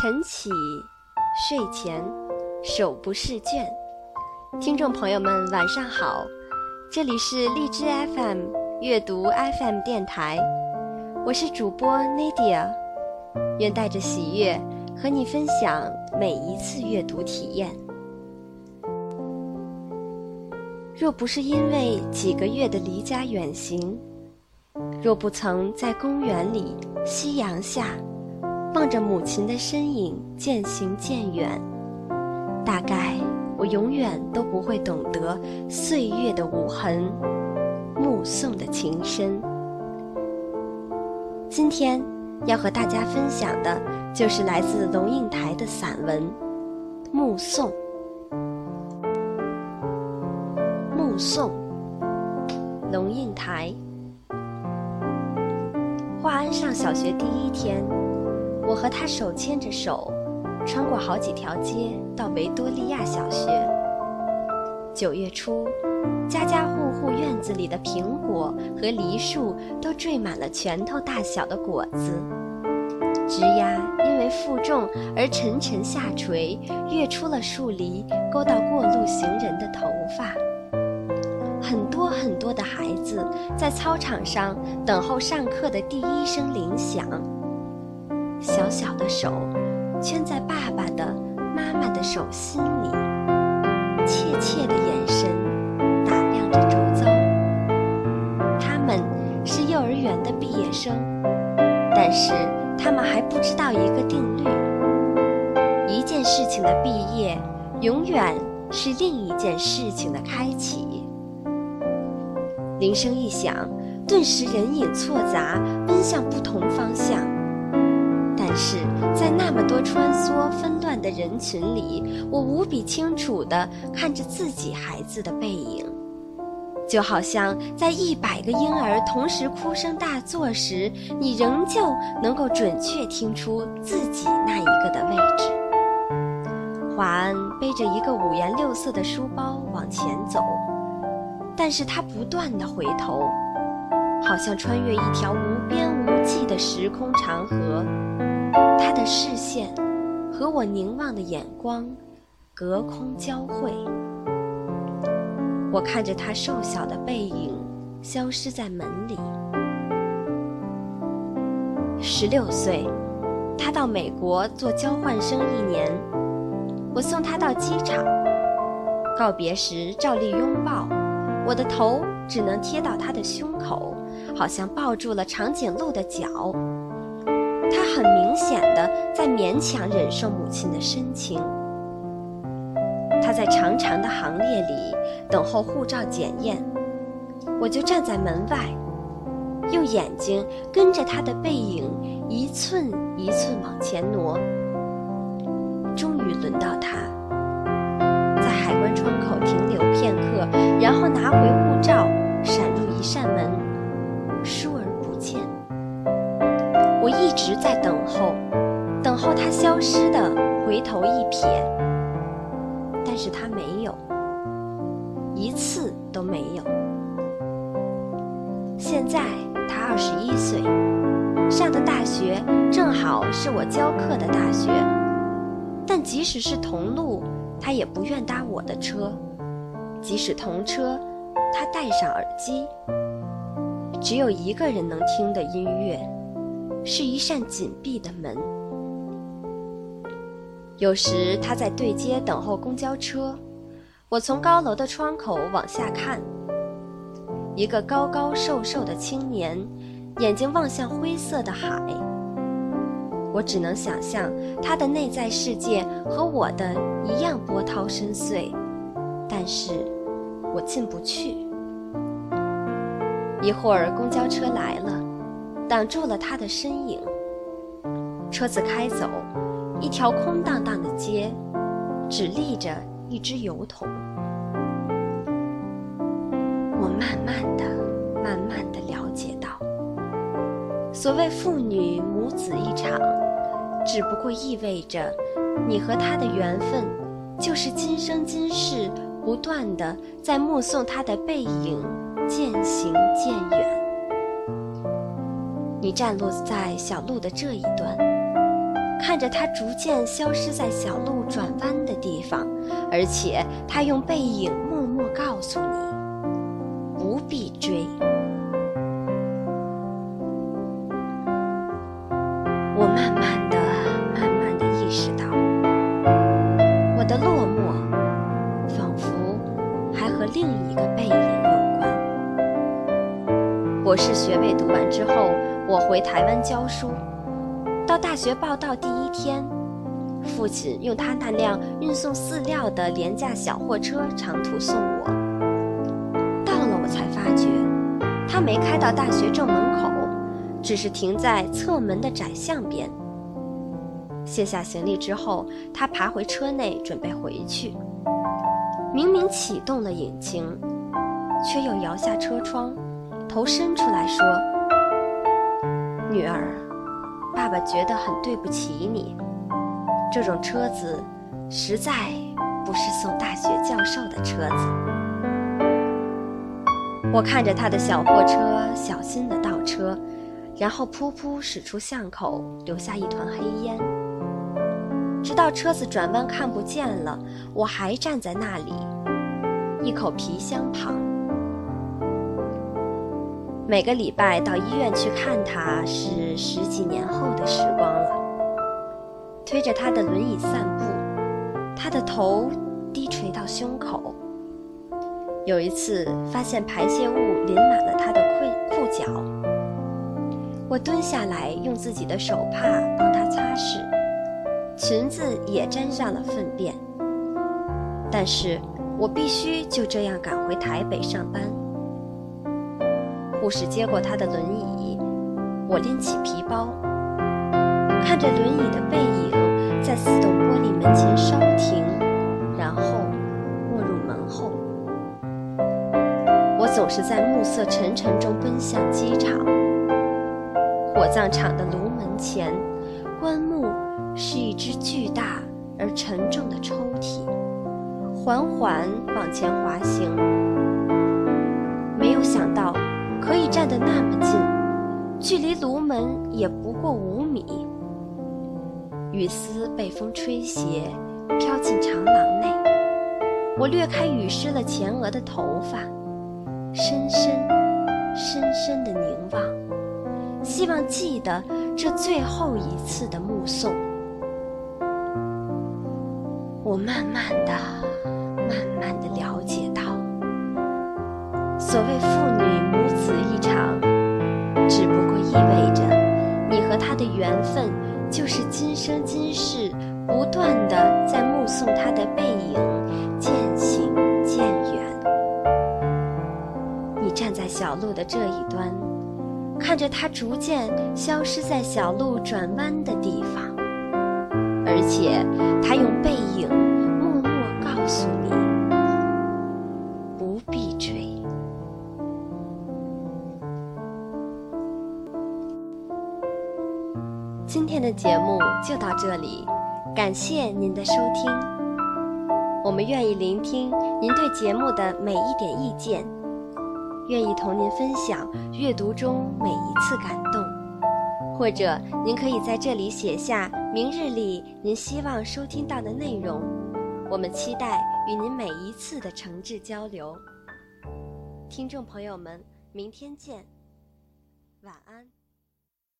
晨起，睡前，手不释卷。听众朋友们，晚上好，这里是荔枝 FM 阅读 FM 电台，我是主播 Nadia，愿带着喜悦和你分享每一次阅读体验。若不是因为几个月的离家远行，若不曾在公园里、夕阳下。望着母亲的身影渐行渐远，大概我永远都不会懂得岁月的无痕，目送的情深。今天要和大家分享的，就是来自龙应台的散文《目送》。目送，龙应台。华安上小学第一天。我和他手牵着手，穿过好几条街到维多利亚小学。九月初，家家户户院子里的苹果和梨树都缀满了拳头大小的果子，枝丫因为负重而沉沉下垂，跃出了树篱，勾到过路行人的头发。很多很多的孩子在操场上等候上课的第一声铃响。小小的手，圈在爸爸的、妈妈的手心里，怯怯的眼神打量着周遭。他们是幼儿园的毕业生，但是他们还不知道一个定律：一件事情的毕业，永远是另一件事情的开启。铃声一响，顿时人影错杂，奔向不同方向。是在那么多穿梭纷乱的人群里，我无比清楚地看着自己孩子的背影，就好像在一百个婴儿同时哭声大作时，你仍旧能够准确听出自己那一个的位置。华安背着一个五颜六色的书包往前走，但是他不断地回头，好像穿越一条无边无际的时空长河。他的视线和我凝望的眼光隔空交汇，我看着他瘦小的背影消失在门里。十六岁，他到美国做交换生一年，我送他到机场，告别时照例拥抱，我的头只能贴到他的胸口，好像抱住了长颈鹿的脚。他很明显的在勉强忍受母亲的深情。他在长长的行列里等候护照检验，我就站在门外，用眼睛跟着他的背影一寸一寸往前挪。终于轮到他，在海关窗口停留片刻，现在他二十一岁，上的大学正好是我教课的大学，但即使是同路，他也不愿搭我的车；即使同车，他戴上耳机，只有一个人能听的音乐。是一扇紧闭的门。有时他在对街等候公交车，我从高楼的窗口往下看，一个高高瘦瘦的青年，眼睛望向灰色的海。我只能想象他的内在世界和我的一样波涛深邃，但是我进不去。一会儿公交车来了。挡住了他的身影。车子开走，一条空荡荡的街，只立着一只油桶。我慢慢的、慢慢的了解到，所谓父女母子一场，只不过意味着，你和他的缘分，就是今生今世不断的在目送他的背影渐行渐远。你站落在小路的这一端，看着他逐渐消失在小路转弯的地方，而且他用背影默默告诉你：必追。我慢慢的、慢慢的意识到，我的落寞仿佛还和另一个背影有关。博士学位读完之后，我回台湾教书。到大学报到第一天，父亲用他那辆运送饲料的廉价小货车长途送我。他没开到大学正门口，只是停在侧门的窄巷边。卸下行李之后，他爬回车内准备回去。明明启动了引擎，却又摇下车窗，头伸出来说：“女儿。”爸爸觉得很对不起你，这种车子实在不是送大学教授的车子。我看着他的小货车小心地倒车，然后噗噗驶出巷口，留下一团黑烟。直到车子转弯看不见了，我还站在那里，一口皮箱旁。每个礼拜到医院去看他，是十几年后的时光了。推着他的轮椅散步，他的头低垂到胸口。有一次发现排泄物淋满了他的裤裤脚，我蹲下来用自己的手帕帮他擦拭，裙子也沾上了粪便。但是我必须就这样赶回台北上班。护士接过他的轮椅，我拎起皮包，看着轮椅的背奔向机场。火葬场的炉门前，棺木是一只巨大而沉重的抽屉，缓缓往前滑行。没有想到。可以站得那么近，距离炉门也不过五米。雨丝被风吹斜，飘进长廊内。我掠开雨湿了前额的头发，深深、深深的凝望，希望记得这最后一次的目送。我慢慢的、慢慢的了解到，所谓父女。母子一场，只不过意味着你和他的缘分，就是今生今世不断的在目送他的背影站在小路的这一端，看着他逐渐消失在小路转弯的地方，而且他用背影默默告诉你。不必追今天的节目就到这里，感谢您的收听。我们愿意聆听您对节目的每一点意见，愿意同您分享阅读中每一次感动。或者您可以在这里写下明日里您希望收听到的内容，我们期待与您每一次的诚挚交流。听众朋友们，明天见，晚安。